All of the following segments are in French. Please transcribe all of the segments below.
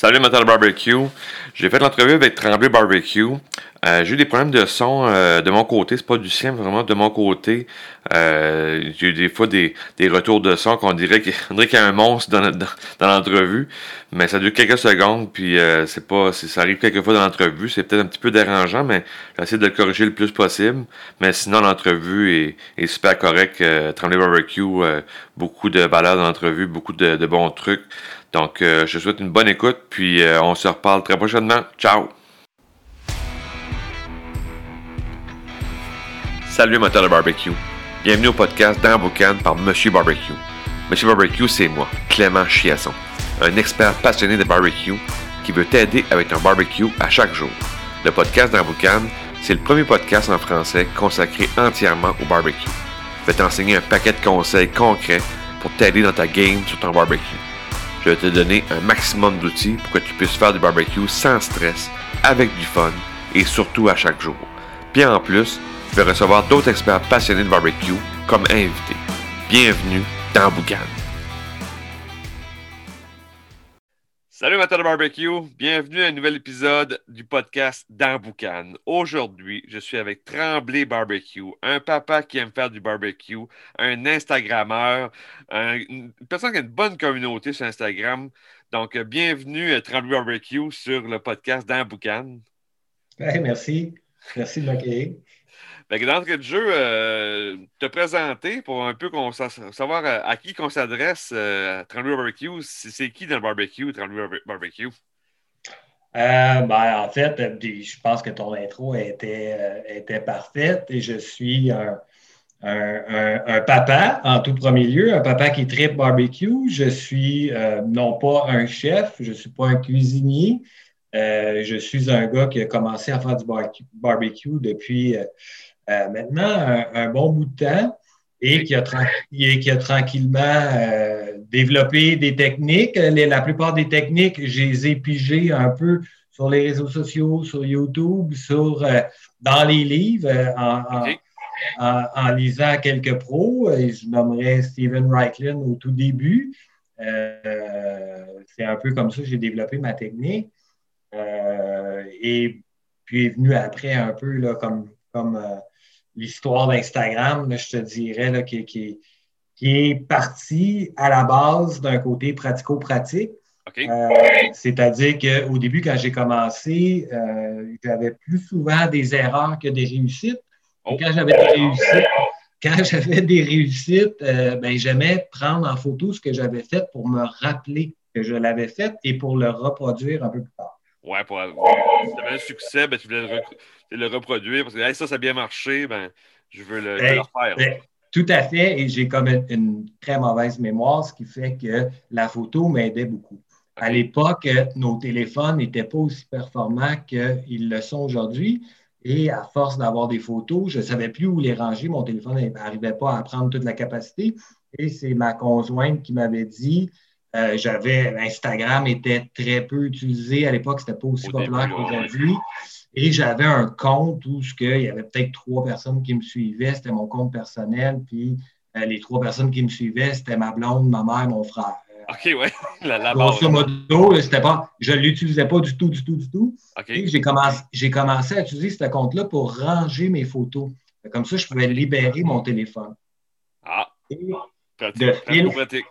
Salut Metal Barbecue. J'ai fait l'entrevue avec Tremblay Barbecue. Euh, j'ai eu des problèmes de son euh, de mon côté. C'est pas du sien, vraiment de mon côté. Euh, j'ai eu des fois des, retours de son qu'on dirait qu'il y a un monstre dans, l'entrevue. Mais ça dure quelques secondes, puis c'est pas. Ça arrive quelques fois dans l'entrevue. C'est peut-être un petit peu dérangeant, mais j'essaie de le corriger le plus possible. Mais sinon, l'entrevue est, super correcte. Tremblay Barbecue, beaucoup de valeur dans l'entrevue, beaucoup de bons trucs. Donc, euh, je te souhaite une bonne écoute, puis euh, on se reparle très prochainement. Ciao! Salut moteur de barbecue. Bienvenue au podcast dans Boucan par Monsieur Barbecue. Monsieur Barbecue, c'est moi, Clément Chiasson, un expert passionné de barbecue qui veut t'aider avec ton barbecue à chaque jour. Le podcast dans Boucan, c'est le premier podcast en français consacré entièrement au barbecue. Je vais t'enseigner un paquet de conseils concrets pour t'aider dans ta game sur ton barbecue. Je vais te donner un maximum d'outils pour que tu puisses faire du barbecue sans stress, avec du fun et surtout à chaque jour. Puis en plus, je vais recevoir d'autres experts passionnés de barbecue comme invités. Bienvenue dans Boucan. Salut Matin barbecue, bienvenue à un nouvel épisode du podcast dans Boucan. Aujourd'hui, je suis avec Tremblay Barbecue, un papa qui aime faire du barbecue, un Instagrammeur, une personne qui a une bonne communauté sur Instagram. Donc, bienvenue à Tremblay Barbecue sur le podcast dans Boucan. merci. Merci de m'accueillir. D'entrée de jeu, euh, te présenter pour un peu savoir à, qui qu'on s'adresse euh, Tremblay Barbecue. C'est qui dans le barbecue, Tremblay Barbecue? Euh, ben, en fait, je pense que ton intro était, était parfaite et je suis un, papa en tout premier lieu, un papa qui tripe barbecue. Je suis non pas un chef, je ne suis pas un cuisinier. je suis un gars qui a commencé à faire du barbecue depuis euh, maintenant un, bon bout de temps et qui a, qui a tranquillement euh, développé des techniques. la plupart des techniques, je les ai pigées un peu sur les réseaux sociaux, sur YouTube, sur, euh, dans les livres, en, lisant quelques pros. Et je nommerais Steven Reichland au tout début. C'est un peu comme ça que j'ai développé ma technique. et puis est venu après un peu là, comme, comme l'histoire d'Instagram, je te dirais, là, qui, qui, est partie à la base d'un côté pratico-pratique. Euh, c'est-à-dire qu'au début, quand j'ai commencé, euh, j'avais plus souvent des erreurs que des réussites. Oh. Quand j'avais des réussites, quand j'avais des réussites, euh, ben, j'aimais prendre en photo ce que j'avais fait pour me rappeler que je l'avais fait et pour le reproduire un peu plus tard. Ouais, pour si tu avais un succès, ben, tu voulais le, reproduire parce que ça, ça a bien marché, ben, je veux le, ben, refaire. Ben, tout à fait, et j'ai comme une, très mauvaise mémoire, ce qui fait que la photo m'aidait beaucoup. À l'époque, nos téléphones n'étaient pas aussi performants qu'ils le sont aujourd'hui. Et à force d'avoir des photos, je ne savais plus où les ranger. Mon téléphone n'arrivait pas à prendre toute la capacité. Et c'est ma conjointe qui m'avait dit euh, j'avais Instagram était très peu utilisé à l'époque, c'était pas aussi populaire qu'aujourd'hui. Et j'avais un compte où il y avait peut-être trois personnes qui me suivaient, c'était mon compte personnel, puis euh, les trois personnes qui me suivaient, c'était ma blonde, ma mère, mon frère. OK, ouais. La, la modo, c'était pas, je ne l'utilisais pas du tout, du tout, du tout. J'ai commencé, commencé à utiliser ce compte-là pour ranger mes photos. Comme ça, je pouvais libérer mon téléphone. Ah. de pratique.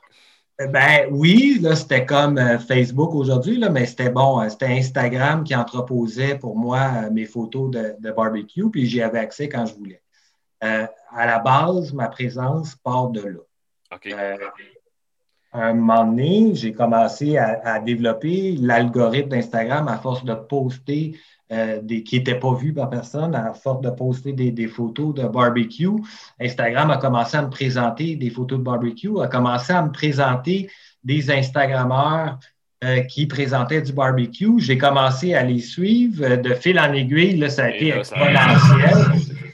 Ben oui, là, c'était comme euh, Facebook aujourd'hui, mais c'était bon. Euh, c'était Instagram qui entreposait pour moi euh, mes photos de, barbecue, puis j'y avais accès quand je voulais. à la base, ma présence part de là. À un moment donné, j'ai commencé à développer l'algorithme d'Instagram à force de poster euh, qui n'étaient pas vus par personne, à force de poster des, photos de barbecue. Instagram a commencé à me présenter des photos de barbecue, a commencé à me présenter des Instagrammeurs euh, qui présentaient du barbecue. J'ai commencé à les suivre euh, de fil en aiguille. Là, ça a été exponentiel.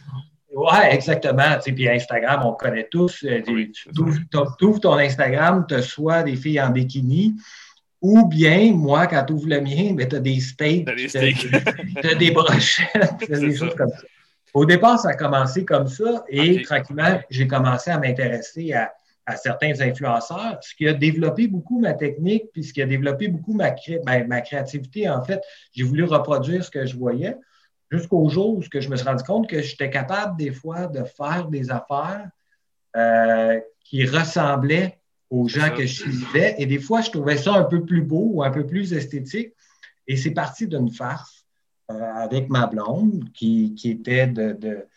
Oui, exactement. puis Instagram, on connaît tous. tu ouvres ton Instagram, tu soit des filles en bikini, ou bien, moi, quand tu ouvres le mien, ben, tu as des steaks, tu as, des brochettes, tu as des choses comme ça. Au départ, ça a commencé comme ça et tranquillement, j'ai commencé à m'intéresser à à certains influenceurs, ce qui a développé beaucoup ma technique, puis ce qui a développé beaucoup ma, ben, ma créativité, en fait, j'ai voulu reproduire ce que je voyais. Jusqu'au jour où je me suis rendu compte que j'étais capable des fois de faire des affaires euh, qui ressemblaient aux gens que je suivais. Et des fois, je trouvais ça un peu plus beau ou un peu plus esthétique. Et c'est parti d'une farce euh, avec ma blonde qui, était de,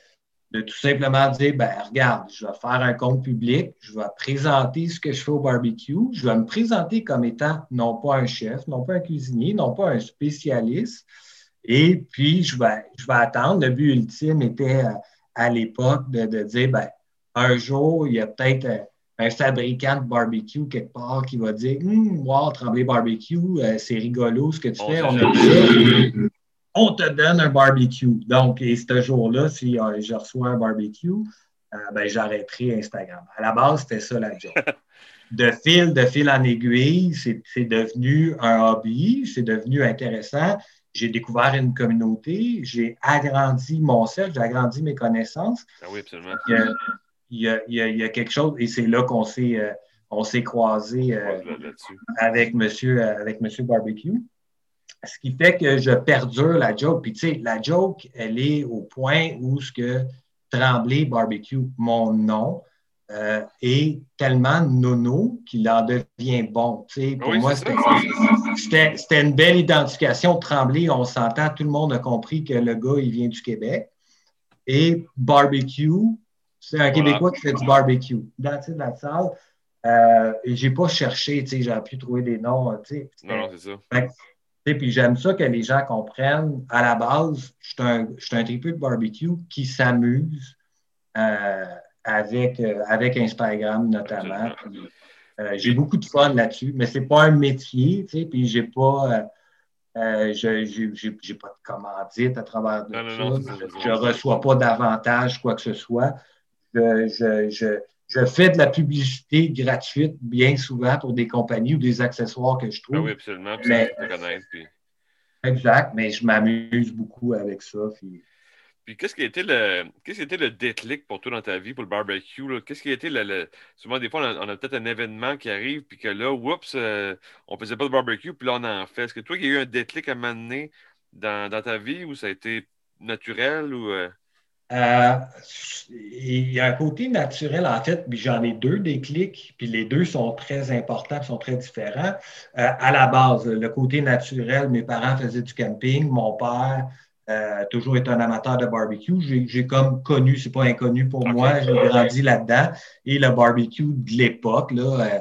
tout simplement dire, ben regarde, je vais faire un compte public, je vais présenter ce que je fais au barbecue, je vais me présenter comme étant non pas un chef, non pas un cuisinier, non pas un spécialiste. Et puis, je vais, je vais attendre. Le but ultime était euh, à, l'époque de, dire, ben, un jour, il y a peut-être un, fabricant de barbecue quelque part qui va dire Hum, wow, Tremblay Barbecue, euh, c'est rigolo ce que tu fais. On, on te donne un barbecue. Donc, et ce jour-là, si euh, je reçois un barbecue, ben, j'arrêterai Instagram. À la base, c'était ça la job. de fil, de fil en aiguille, c'est devenu un hobby, c'est devenu intéressant j'ai découvert une communauté, j'ai agrandi mon cercle, j'ai agrandi mes connaissances. Ah oui, absolument. Il y a, il y a, quelque chose, et c'est là qu'on s'est, euh, on s'est croisé euh, avec, monsieur, euh, avec monsieur Barbecue. Ce qui fait que je perdure la joke. Puis, tu sais, la joke, elle est au point où ce que Tremblay Barbecue, mon nom, euh, est tellement nono qu'il en devient bon. pour moi, c'était une belle identification. Tremblay, on s'entend, tout le monde a compris que le gars, il vient du Québec. Et barbecue, c'est un Québécois qui fait du barbecue. Dans la salle. Euh, j'ai pas cherché, j'ai pu trouver des noms. non, non, c'est ça. puis j'aime ça que les gens comprennent. À la base, je suis un, un de barbecue qui s'amuse. Euh, avec, euh, avec Instagram notamment. Euh, j'ai beaucoup de fun là-dessus, mais ce n'est pas un métier, tu sais, puis j'ai pas. Je n'ai pas de commandite à travers de ça. je ne reçois pas d'avantage, quoi que ce soit. Je, fais de la publicité gratuite bien souvent pour des compagnies ou des accessoires que je trouve. Ah oui, absolument. Mais, Exact, mais je m'amuse beaucoup avec ça. Puis, puis qu'est-ce qui a été le qu'est-ce qui a été le déclic pour toi dans ta vie pour le barbecue? Qu'est-ce qui a été le, Souvent, des fois, on a, peut-être un événement qui arrive, puis que là, oups, euh, on faisait pas de barbecue, puis là, on en fait. Est-ce que toi, il y a eu un déclic à m'amener dans, dans ta vie ou ça a été naturel ou. Euh? Euh, il y a un côté naturel, en fait, puis j'en ai deux déclics, puis les deux sont très importants, sont très différents. à la base, le côté naturel, mes parents faisaient du camping, mon père euh, toujours été un amateur de barbecue. J'ai comme connu, c'est pas inconnu pour moi, j'ai grandi là-dedans. Et le barbecue de l'époque, là, euh,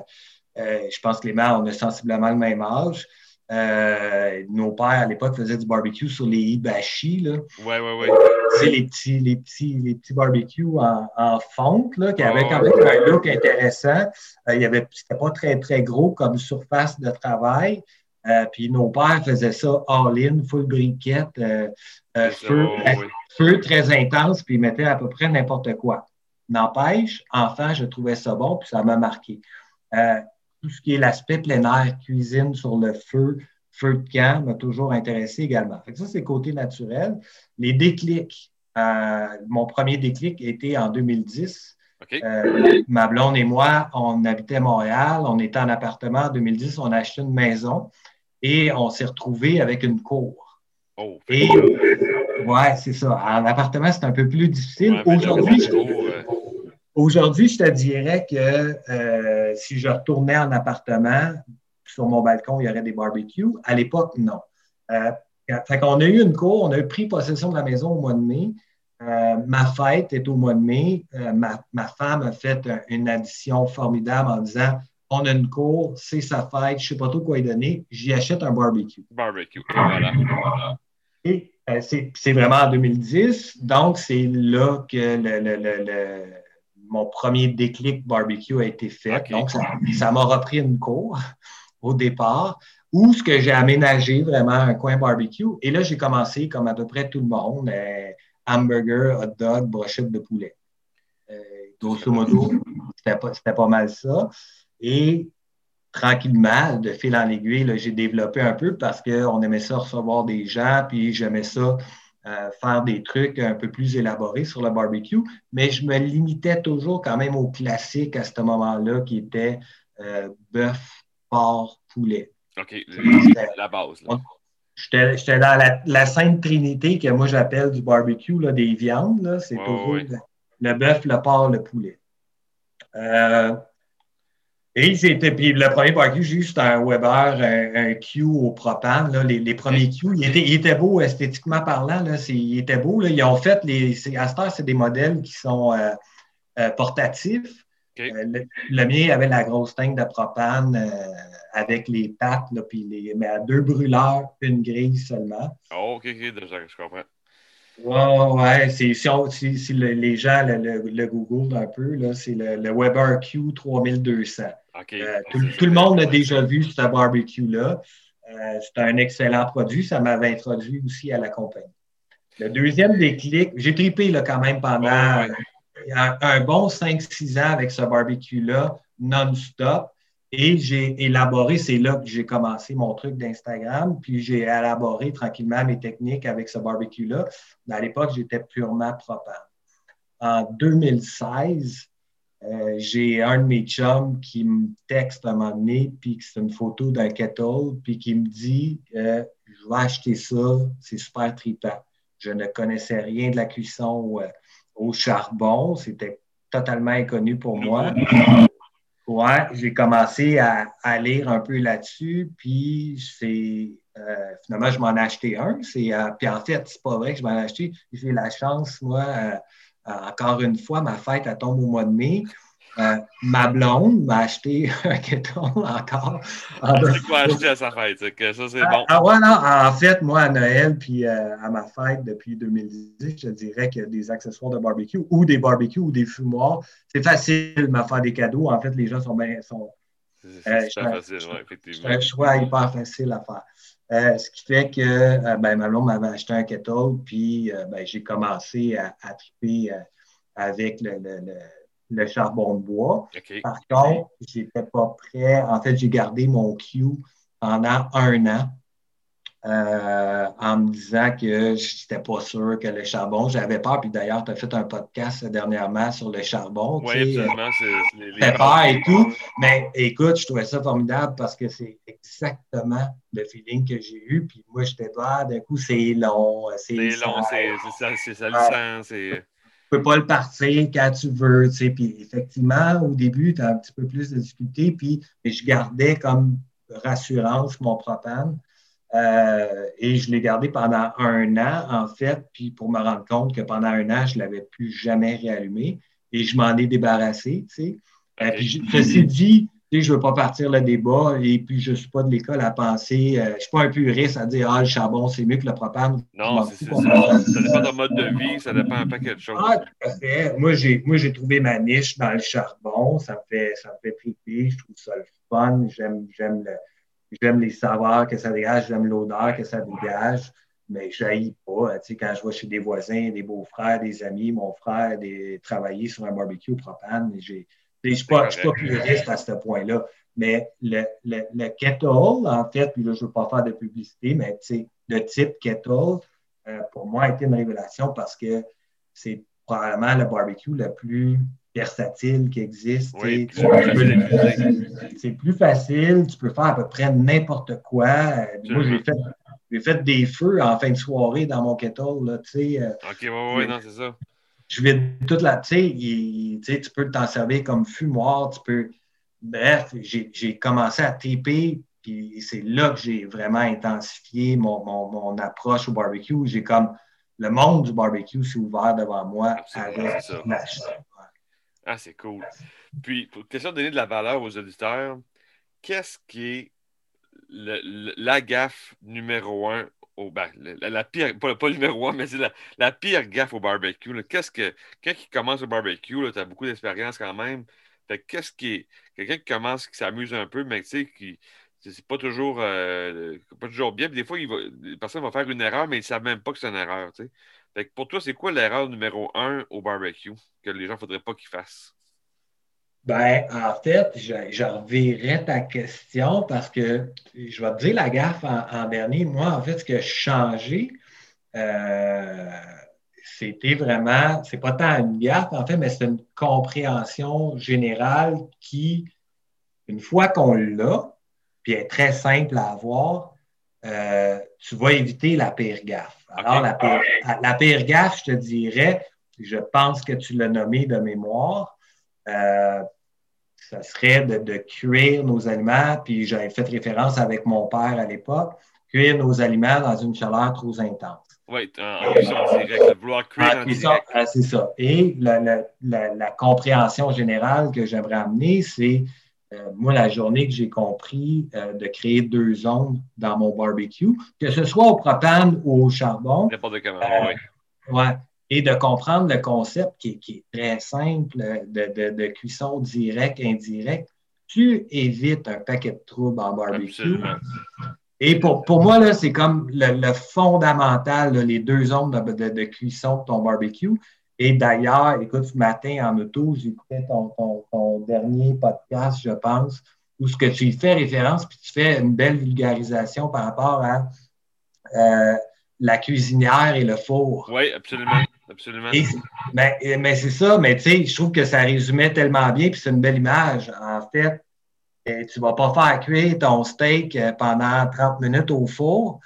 euh, je pense que les mères, on a sensiblement le même âge. Nos pères, à l'époque, faisaient du barbecue sur les hibachi. Là. Ouais, ouais, ouais. C'est les petits, les petits, les petits barbecues en, en fonte, là, qui avaient quand même un look intéressant. avait, c'était pas très, très gros comme surface de travail. Euh, puis nos pères faisaient ça all-in, full briquette, euh, euh, feu, très intense, puis ils mettaient à peu près n'importe quoi. N'empêche, enfant, je trouvais ça bon, puis ça m'a marqué. Tout ce qui est l'aspect plein air, cuisine sur le feu, feu de camp, m'a toujours intéressé également. Fait ça, c'est côté naturel. Les déclics. mon premier déclic était en 2010. ma blonde et moi, on habitait à Montréal, on était en appartement en 2010, on a acheté une maison et on s'est retrouvé avec une cour. Oh, et, ouais, c'est ça. En appartement, c'est un peu plus difficile. aujourd'hui, je, aujourd'hui, je te dirais que euh, si je retournais en appartement, sur mon balcon, il y aurait des barbecues. À l'époque, non. Euh, fait qu'on a eu une cour, on a pris possession de la maison au mois de mai. Euh, ma fête est au mois de mai. ma, ma, femme a fait une addition formidable en disant on a une cour, c'est sa fête, je ne sais pas trop quoi y donner, j'y achète un barbecue. Barbecue, voilà. Et euh, c'est vraiment en 2010, donc c'est là que mon premier déclic barbecue a été fait. Donc, ça m'a repris une cour au départ, où ce que j'ai aménagé vraiment un coin barbecue. Et là, j'ai commencé, comme à peu près tout le monde, euh, hamburger, hot dog, brochette de poulet. Euh, grosso modo, c'était pas, pas mal ça. Et tranquillement, de fil en aiguille, j'ai développé un peu parce qu'on aimait ça recevoir des gens, puis j'aimais ça faire des trucs un peu plus élaborés sur le barbecue, mais je me limitais toujours quand même au classique à ce moment-là qui était bœuf, porc, poulet. OK, la base. J'étais dans la, la, Sainte Trinité que moi j'appelle du barbecue, là, des viandes. C'est toujours le, bœuf, le porc, le poulet. Euh, et c'était, puis le premier barbecue, j'ai eu, c'était un Weber, un, Q au propane. Là, les, les, premiers Q, il était, il était, beau esthétiquement parlant. Là, il était beau. Là. Ils ont fait, les, à cette heure, c'est des modèles qui sont euh, euh, portatifs. Euh, le, mien avait la grosse tank de propane avec les pattes, là, puis les, mais à deux brûleurs, une grille seulement. Oh, ok, ok, déjà, je comprends. Ouais, ouais, c'est, si, si, les gens le, le, Google un peu, c'est le, le, Weber Q 3200. Euh, tout, le monde a déjà vu ce barbecue-là. c'est un excellent produit. Ça m'avait introduit aussi à la compagnie. Le deuxième déclic, j'ai tripé là, quand même pendant un, bon 5-6 ans avec ce barbecue-là, non-stop. Et j'ai élaboré, c'est là que j'ai commencé mon truc d'Instagram, puis j'ai élaboré tranquillement mes techniques avec ce barbecue-là. À l'époque, j'étais purement propane. En 2016, euh, j'ai un de mes chums qui me texte à un moment donné, puis c'est une photo d'un kettle, puis qui me dit euh, Je vais acheter ça, c'est super trippant. Je ne connaissais rien de la cuisson. Euh, au charbon. C'était totalement inconnu pour moi. Ouais, j'ai commencé à, lire un peu là-dessus, puis c'est euh, finalement je m'en ai acheté un. C'est euh, puis en fait c'est pas vrai que je m'en ai acheté. J'ai la chance moi euh, encore une fois ma fête elle tombe au mois de mai. Euh, ma blonde m'a acheté un keton encore. C'est quoi acheter à sa fête? Que ça, c'est ah, bon. Ah, ouais, non, en fait, moi, à Noël, puis euh, à ma fête depuis 2010, je dirais que des accessoires de barbecue ou des barbecues ou des fumoirs, c'est facile de me faire des cadeaux. En fait, les gens sont bien. Sont, c'est euh, facile, oui, effectivement. C'est un choix hyper facile à faire. ce qui fait que ben, ma blonde m'avait acheté un kettle, puis ben, j'ai commencé à, à triper avec le le charbon de bois. Par contre, je n'étais pas prêt. En fait, j'ai gardé mon Q pendant un an euh, en me disant que je n'étais pas sûr que le charbon, j'avais peur. Puis d'ailleurs, tu as fait un podcast dernièrement sur le charbon. Oui, absolument. C'est les, peur et tout. Mais écoute, je trouvais ça formidable parce que c'est exactement le feeling que j'ai eu. Puis moi, j'étais pas, d'un coup, c'est long. C'est long, c'est salissant. Peux pas le partir quand tu veux. Tu sais. Puis effectivement, au début, tu as un petit peu plus de difficultés, puis je gardais comme rassurance mon propane. Euh, et je l'ai gardé pendant un an, en fait, puis pour me rendre compte que pendant un an, je ne l'avais plus jamais réallumé et je m'en ai débarrassé. Tu sais. Euh, puis, ceci dit, je ne veux pas partir le débat et puis je ne suis pas de l'école à penser, euh, je ne suis pas un puriste à dire Ah, le charbon, c'est mieux que le propane. Non, c'est ça. Ça dépend de mode de vie, ça dépend un paquet de choses. Ah, tout à fait. Moi, j'ai, moi, j'ai trouvé ma niche dans le charbon. Ça me fait, ça me fait triper. Je trouve ça le fun. J'aime, j'aime, le, j'aime les saveurs que ça dégage, j'aime l'odeur que ça dégage. Mais je pas. Tu sais, quand je vais chez des voisins, des beaux-frères, des amis, mon frère, des, travailler sur un barbecue propane, j'ai je ne suis pas, puriste à ce point-là. Mais le, le, kettle, en fait, puis là, je ne veux pas faire de publicité, mais le type kettle, euh, pour moi, a été une révélation parce que c'est probablement le barbecue le plus versatile qui existe. c'est plus facile, tu peux faire à peu près n'importe quoi. Euh, moi, j'ai fait, fait, des feux en fin de soirée dans mon kettle. Là, euh, OK, oui, oui, non, c'est ça je vais toute la. Tu sais, tu peux t'en servir comme fumoir, tu peux. Bref, j'ai commencé à taper, puis c'est là que j'ai vraiment intensifié mon, mon, approche au barbecue. J'ai comme. Le monde du barbecue s'est ouvert devant moi avec la Ah, c'est cool. Puis, pour question de donner de la valeur aux auditeurs, qu'est-ce qui est la gaffe numéro un au ben, la, pire, pas, le numéro un, mais c'est la, pire gaffe au barbecue. Qu'est-ce que, quand commence au barbecue, tu as beaucoup d'expérience quand même. Qu'est-ce qui. Quelqu'un qui commence, qui s'amuse un peu, mais tu sais, qui. C'est pas toujours, euh, pas toujours bien. des fois, il va, les personnes vont faire une erreur, mais ils ne savent même pas que c'est une erreur. Fait que pour toi, c'est quoi l'erreur numéro un au barbecue que les gens ne faudrait pas qu'ils fassent? Ben, en fait, je, reverrai ta question parce que je vais te dire la gaffe en, dernier. Moi, en fait, ce que j'ai changé, c'était vraiment, c'est pas tant une gaffe en fait, mais c'est une compréhension générale qui, une fois qu'on l'a, puis est très simple à avoir, euh, tu vas éviter la pire gaffe. Alors, la, pire, la pire gaffe, je te dirais, je pense que tu l'as nommé de mémoire, euh, ça serait de, de, cuire nos aliments, puis j'avais fait référence avec mon père à l'époque, cuire nos aliments dans une chaleur trop intense. Oui, en cuisson directe, vouloir cuire en direct. Ah, c'est ça. Et la, la, la, compréhension générale que j'aimerais amener, c'est euh, moi, la journée que j'ai compris euh, de créer deux zones dans mon barbecue, que ce soit au propane ou au charbon. N'importe comment, euh, oui. Ouais. Et de comprendre le concept qui, qui est très simple de, de, de, cuisson direct, indirect, tu évites un paquet de troubles en barbecue. Absolument. Et pour, pour moi, là, c'est comme le, fondamental, les deux zones de, de, cuisson de ton barbecue. Et d'ailleurs, écoute, ce matin en auto, j'écoutais ton, ton, dernier podcast, je pense, où ce que tu y fais référence, puis tu fais une belle vulgarisation par rapport à euh, la cuisinière et le four. Oui, absolument. Absolument. mais, mais c'est ça, mais tu sais, je trouve que ça résumait tellement bien, puis c'est une belle image. En fait, et tu ne vas pas faire cuire ton steak euh, pendant 30 minutes au four,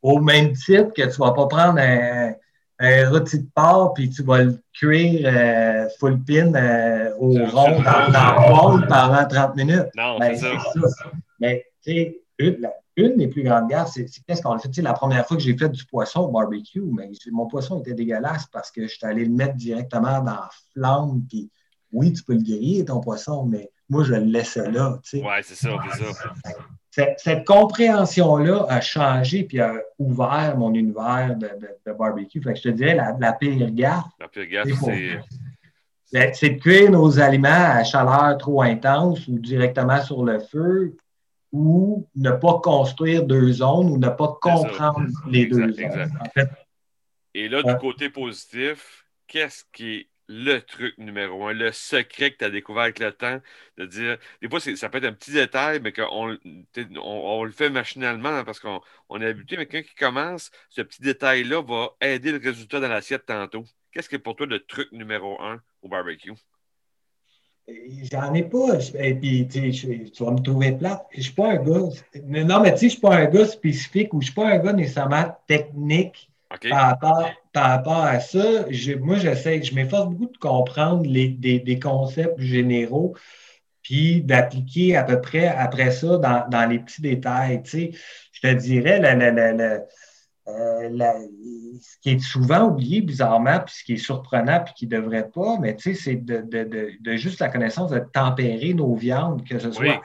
au même titre que tu ne vas pas prendre un, un rôti de porc puis tu vas le cuire euh, full pin euh, au rond dans, dans le pendant 30 minutes. Non, ben, c'est ça. Mais tu sais, une, une, des plus grandes gaffes, c'est qu'est-ce qu'on a fait? Tu sais, la première fois que j'ai fait du poisson au barbecue, mais mon poisson était dégueulasse parce que je suis allé le mettre directement dans la flamme. Puis oui, tu peux le griller, ton poisson, mais moi, je le laissais là. Tu sais. Oui, c'est ça, c'est ça. Cette, compréhension-là a changé puis a ouvert mon univers de, de, barbecue. Fait que je te dirais, la, la pire gaffe. La pire gaffe, c'est. C'est de cuire nos aliments à chaleur trop intense ou directement sur le feu ou ne pas construire deux zones ou ne pas comprendre les deux zones. En fait, Et là, du côté positif, qu'est-ce qui est le truc numéro un, le secret que tu as découvert avec le temps, de dire, des fois, ça peut être un petit détail, mais qu'on on, le fait machinalement hein, parce qu'on est habitué, mais quand il commence, ce petit détail-là va aider le résultat dans l'assiette tantôt. Qu'est-ce qui est pour toi le truc numéro un au barbecue? J'en ai pas. Et puis, tu vas me trouver plate. Je suis pas un gars. Non, mais tu sais, je suis pas un gars spécifique ou je suis pas un gars nécessairement technique par, rapport, à ça, moi, j'essaie, je m'efforce beaucoup de comprendre les, des, concepts généraux, puis d'appliquer à peu près après ça dans, les petits détails. je te dirais, euh, ce qui est souvent oublié bizarrement, puis ce qui est surprenant, puis qui ne devrait pas, mais c'est de, juste la connaissance de tempérer nos viandes, que ce soit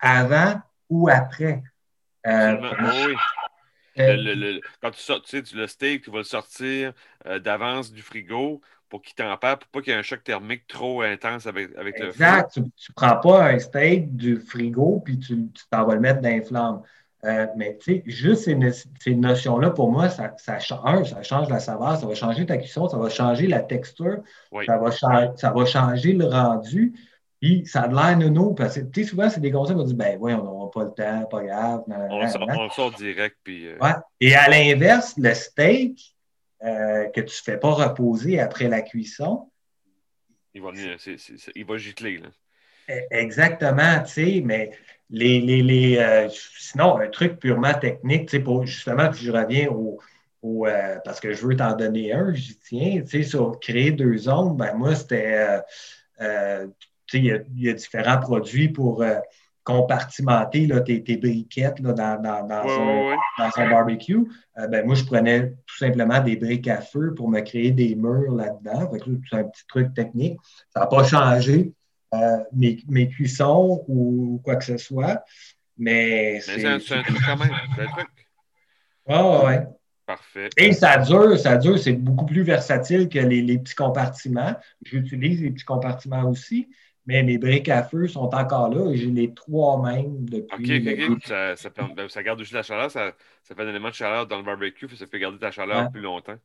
avant, ou après. Euh, oui. Euh, le, quand tu sors, tu sais, le steak, tu vas le sortir euh, d'avance du frigo pour qu'il tempère, pour pas qu'il y ait un choc thermique trop intense avec, avec le Exact. Tu ne prends pas un steak du frigo puis tu t'en vas le mettre dans les flammes. Euh, mais tu sais, juste ces, notions-là, pour moi, ça, ça, change, ça change la saveur, ça va changer ta cuisson, ça va changer la texture, ça, va ça va changer le rendu. Puis ça a de l'air nono, parce que souvent, c'est des conseils qui vont dire ben oui, on n'aura pas le temps, pas grave. on, sort, direct. Puis, euh, ouais. Et à l'inverse, le steak euh, que tu ne fais pas reposer après la cuisson. Il va, il va gicler. Là. E, exactement, tu sais, mais les, les, les euh, sinon, un truc purement technique, tu sais, pour justement, je reviens au, au parce que je veux t'en donner un, j'y tiens, tu sais, sur créer deux zones, ben moi, c'était il y, a différents produits pour euh, compartimenter là, tes, briquettes là, dans, dans, un, barbecue. Euh, ben, moi, je prenais tout simplement des briques à feu pour me créer des murs là-dedans. C'est un petit truc technique. Ça n'a pas changé euh, mes, mes, cuissons ou quoi que ce soit. Mais, c'est un, truc quand même. C'est un truc. Ah ouais. Parfait. Et ça dure, ça dure, c'est beaucoup plus versatile que les, les petits compartiments. J'utilise les petits compartiments aussi, mais mes briques à feu sont encore là et j'ai les trois mêmes depuis. OK, OK, Ça, ça, ben, ça, garde aussi la chaleur, ça, ça, fait un élément de chaleur dans le barbecue, ça fait garder ta chaleur plus longtemps.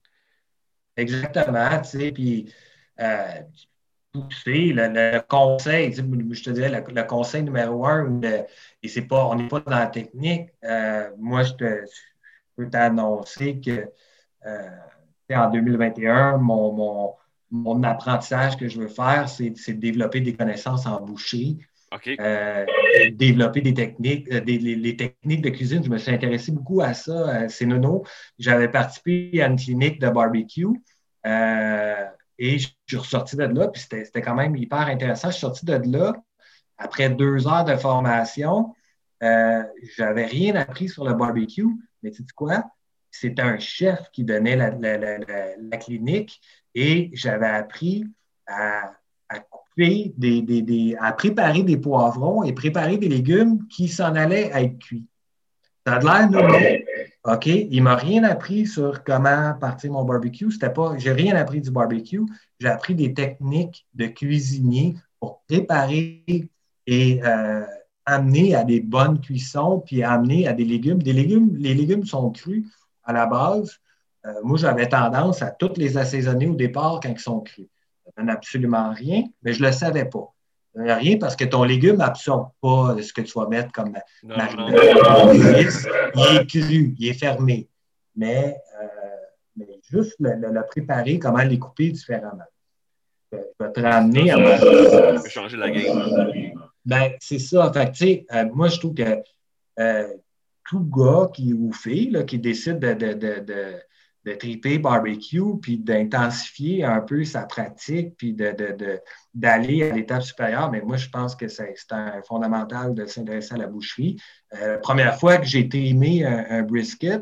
Exactement, tu sais, puis euh, sais, le, conseil, je te dirais, le, conseil numéro un, et c'est pas, on n'est pas dans la technique, euh, moi, je, te, je peux t'annoncer que en 2021, mon, mon, apprentissage que je veux faire, c'est de développer des connaissances en boucherie. développer des techniques, des, les, techniques de cuisine. Je me suis intéressé beaucoup à ça. C'est Nono. J'avais participé à une clinique de barbecue. Et je suis ressorti de là, puis c'était quand même hyper intéressant. Je suis sorti de là après deux heures de formation. Euh, je n'avais rien appris sur le barbecue, mais tu sais quoi? C'était un chef qui donnait la, clinique et j'avais appris à, couper des, à préparer des poivrons et préparer des légumes qui s'en allaient être cuits. Ça a l'air normal, OK, il m'a rien appris sur comment partir mon barbecue. C'était pas, j'ai rien appris du barbecue. J'ai appris des techniques de cuisinier pour préparer et euh, amener à des bonnes cuissons, puis amener à des légumes. Des légumes, les légumes sont crus à la base. Euh, moi, j'avais tendance à toutes les assaisonner au départ quand ils sont crus. Ça donne absolument rien, mais je le savais pas. Rien parce que ton légume n'absorbe pas ce que tu vas mettre comme marinade. Il est cru, il est fermé. Mais, euh, juste le, préparer, comment les couper différemment. Je vais te ramener à changer la game. Ben, c'est ça. Fait tu sais, euh, moi, je trouve que euh, tout gars qui, ou fille qui décide de, de de triper barbecue, puis d'intensifier un peu sa pratique, puis d'aller de, à l'étape supérieure. Mais moi, je pense que c'est un fondamental de s'intéresser à la boucherie. Euh, la première fois que j'ai trimé un, brisket,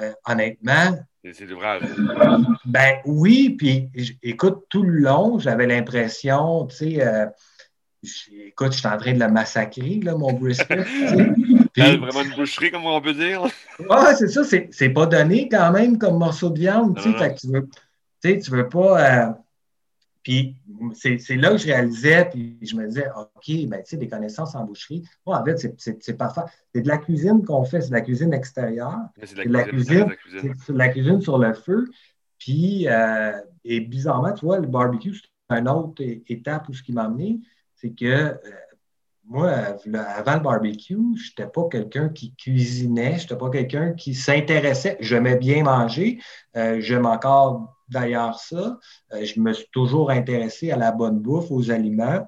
euh, honnêtement. C'est l'ouvrage. Ben oui, puis écoute, tout le long, j'avais l'impression, tu sais, euh, écoute, je suis en train de le massacrer, là, mon brisket. C'est vraiment une boucherie, comme on peut dire. Oui, c'est ça. C'est pas donné quand même comme morceau de viande. tu sais, tu veux, tu veux pas. Euh, puis c'est là que je réalisais, puis je me disais, OK, ben, tu sais, des connaissances en boucherie. Moi, en fait, c'est parfait. C'est de la cuisine qu'on fait, c'est de la cuisine extérieure. C'est de, la cuisine, c'est de la cuisine sur le feu. Puis, euh, et bizarrement, tu vois, le barbecue, c'est une autre étape où ce qui m'a amené, c'est que euh, moi, avant le barbecue, je n'étais pas quelqu'un qui cuisinait, je n'étais pas quelqu'un qui s'intéressait. J'aimais bien manger, euh, j'aime encore d'ailleurs ça. Euh, je me suis toujours intéressé à la bonne bouffe, aux aliments.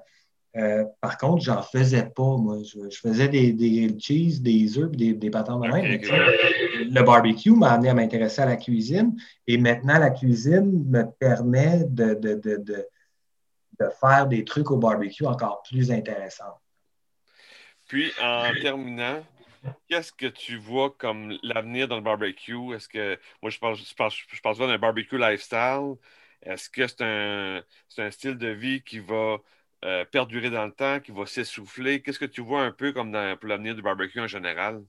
Euh, par contre, j'en faisais pas, moi. Je, faisais des, des cheese, des œufs, des, des pâtons de même. Le barbecue m'a amené à m'intéresser à la cuisine. Et maintenant, la cuisine me permet de, de, de, de, de faire des trucs au barbecue encore plus intéressants. Puis, en terminant, qu'est-ce que tu vois comme l'avenir dans le barbecue? Est-ce que, moi, je pense, je pense, je pense d'un barbecue lifestyle. Est-ce que c'est un, un, style de vie qui va euh, perdurer dans le temps, qui va s'essouffler? Qu'est-ce que tu vois un peu comme dans, pour l'avenir du barbecue en général?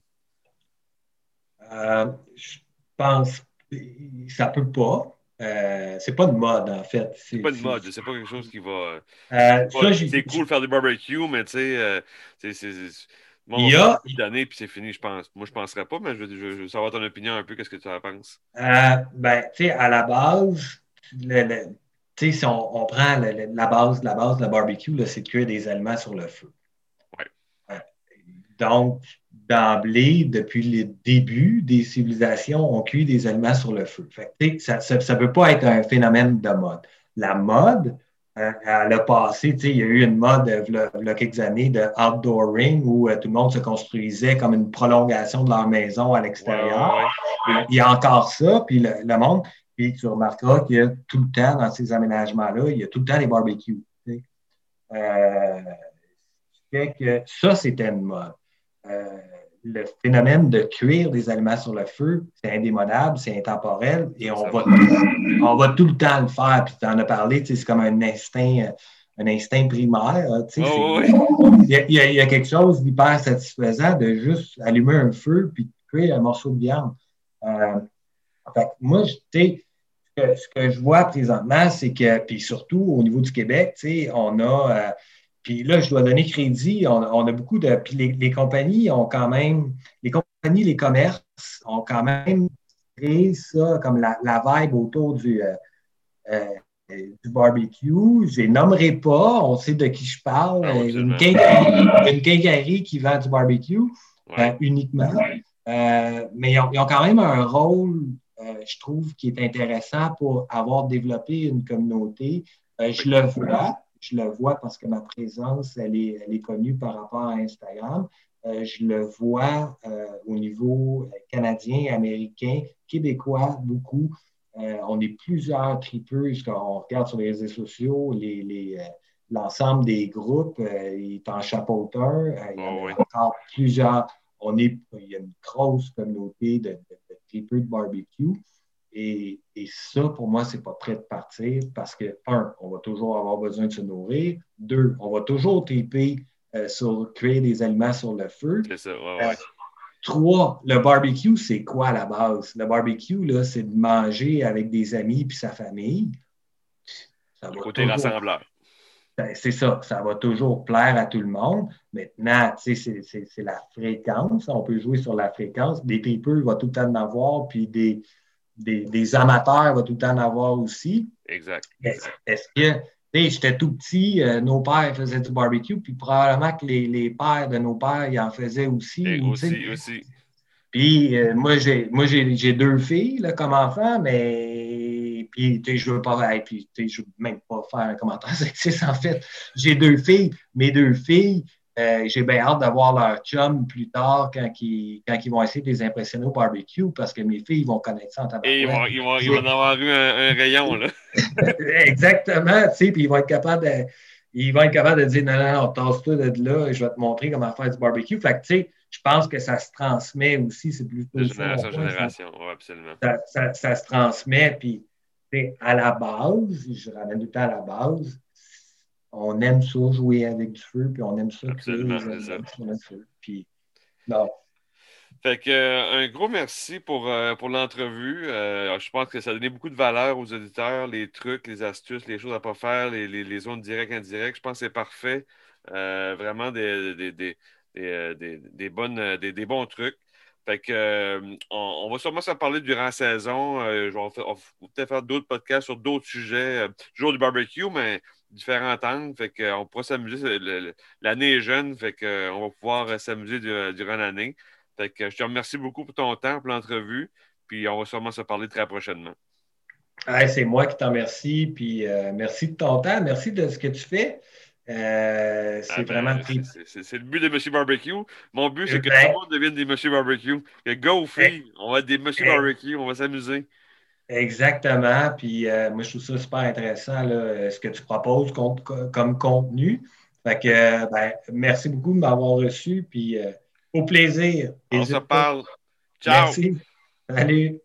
Euh, je pense que ça peut pas. Euh, c'est pas de mode, en fait. C'est pas de mode, c'est pas quelque chose qui va. Euh, c'est cool de faire du barbecue, mais tu sais, euh, c'est. il y a. D'années, puis c'est fini, je pense. Moi, je ne penserais pas, mais je, veux savoir ton opinion un peu, qu'est-ce que tu en penses? ben, tu sais, à la base, le, tu sais, si on, on prend la base, la base de la barbecue, c'est de cuire des aliments sur le feu. Donc, d'emblée, depuis le début des civilisations, on cuit des aliments sur le feu. ça ne peut pas être un phénomène de mode. La mode, euh, elle a passé, il y a eu une mode euh, il y a quelques années de outdooring où euh, tout le monde se construisait comme une prolongation de leur maison à l'extérieur. Il y a encore ça, puis le, monde, puis tu remarqueras qu'il y a tout le temps dans ces aménagements-là, il y a tout le temps des barbecues. Euh, fait que ça, c'était une mode le phénomène de cuire des aliments sur le feu, c'est indémodable, c'est intemporel et on va, on va tout le temps le faire. Puis tu en as parlé, c'est comme un instinct, un instinct primaire. Oh, il, y a, quelque chose d'hyper satisfaisant de juste allumer un feu puis cuire un morceau de viande. Euh, moi, ce que, ce que je vois présentement, c'est que, puis surtout au niveau du Québec, on a. Euh, puis là, je dois donner crédit. On, a beaucoup de. Puis les, compagnies ont quand même. Les compagnies, les commerces ont quand même créé ça comme la, vibe autour du, euh, euh, du barbecue. Je ne nommerai pas, on sait de qui je parle. Ah, une, quincaillerie, qui vend du barbecue euh, uniquement. mais ils ont, quand même un rôle je trouve qu'il est intéressant pour avoir développé une communauté. je le vois, je le vois parce que ma présence, elle est, elle est connue par rapport à Instagram. je le vois au niveau canadien, américain, québécois, beaucoup. on est plusieurs tripeux. On regarde sur les réseaux sociaux, les, l'ensemble des groupes euh, est en chapeauteur. Euh, il y en a encore plusieurs. On est, il y a une grosse communauté de, de, de de barbecue. Et, et, ça, pour moi, c'est pas prêt de partir parce que, un, on va toujours avoir besoin de se nourrir. Deux, on va toujours triper euh, sur créer des aliments sur le feu. C'est ça, ouais, ouais. Trois, le barbecue, c'est quoi à la base? Le barbecue, là, c'est de manger avec des amis puis sa famille. Ça va côté rassembleur. Ben, c'est ça, ça va toujours plaire à tout le monde. Maintenant, c'est la fréquence. On peut jouer sur la fréquence. Des tripeux, il va tout le temps en avoir, puis des, des, amateurs, il va tout le temps en avoir aussi. Exact. Est-ce que, j'étais tout petit, euh, nos pères faisaient du barbecue, puis probablement que les, les pères de nos pères, ils en faisaient aussi. aussi, aussi. Puis euh, moi, j'ai deux filles là, comme enfants, mais puis, tu sais, je veux pas, puis, tu sais, je veux même pas faire un commentaire sexiste, en fait. J'ai deux filles. Mes deux filles, euh, j'ai bien hâte d'avoir leur chum plus tard quand ils, quand ils vont essayer de les impressionner au barbecue parce que mes filles vont connaître ça en tabac. Et ils vont, ils vont, ils vont avoir eu un, rayon, là. Exactement, tu sais, puis ils vont être capables de. Ils vont être capables de dire non, non, non, tasse-toi de là et je vais te montrer comment faire du barbecue. Fait que, tu sais, je pense que ça se transmet aussi. C'est plus. De génération en génération, oui, absolument. Ça, ça, ça, se transmet, puis à la base, je ramène tout le temps à la base, on aime ça jouer avec du feu, puis on aime ça Absolument, créer feu. Puis, non. Fait que, euh, un gros merci pour, euh, pour l'entrevue. Euh, je pense que ça a donné beaucoup de valeur aux auditeurs, les trucs, les astuces, les choses à ne pas faire, les, les, les, zones directes, indirectes. Je pense que c'est parfait. vraiment des, des, des, des bonnes, des, bons trucs. Fait que, euh, on, va sûrement s'en parler durant la saison. Euh, je vais peut-être faire d'autres podcasts sur d'autres sujets, toujours du barbecue, mais différents angles. Fait qu'on pourra s'amuser. L'année est jeune, fait qu'on va pouvoir s'amuser durant l'année. Fait que je te remercie beaucoup pour ton temps, pour l'entrevue. Puis on va sûrement se parler très prochainement. c'est moi qui t'en remercie. Puis euh, merci de ton temps. Merci de ce que tu fais. Euh, c'est ah ben, vraiment C'est le but de Monsieur Barbecue. Mon but, c'est que ben tout le monde devienne des Monsieur Barbecue. Que go, filles, on va être des Monsieur Barbecue, on va s'amuser. Exactement. Puis euh, moi, je trouve ça super intéressant, là, ce que tu proposes comme contenu. Fait que, ben, merci beaucoup de m'avoir reçu. Puis euh, au plaisir. On se parle. Ciao. Merci. Salut.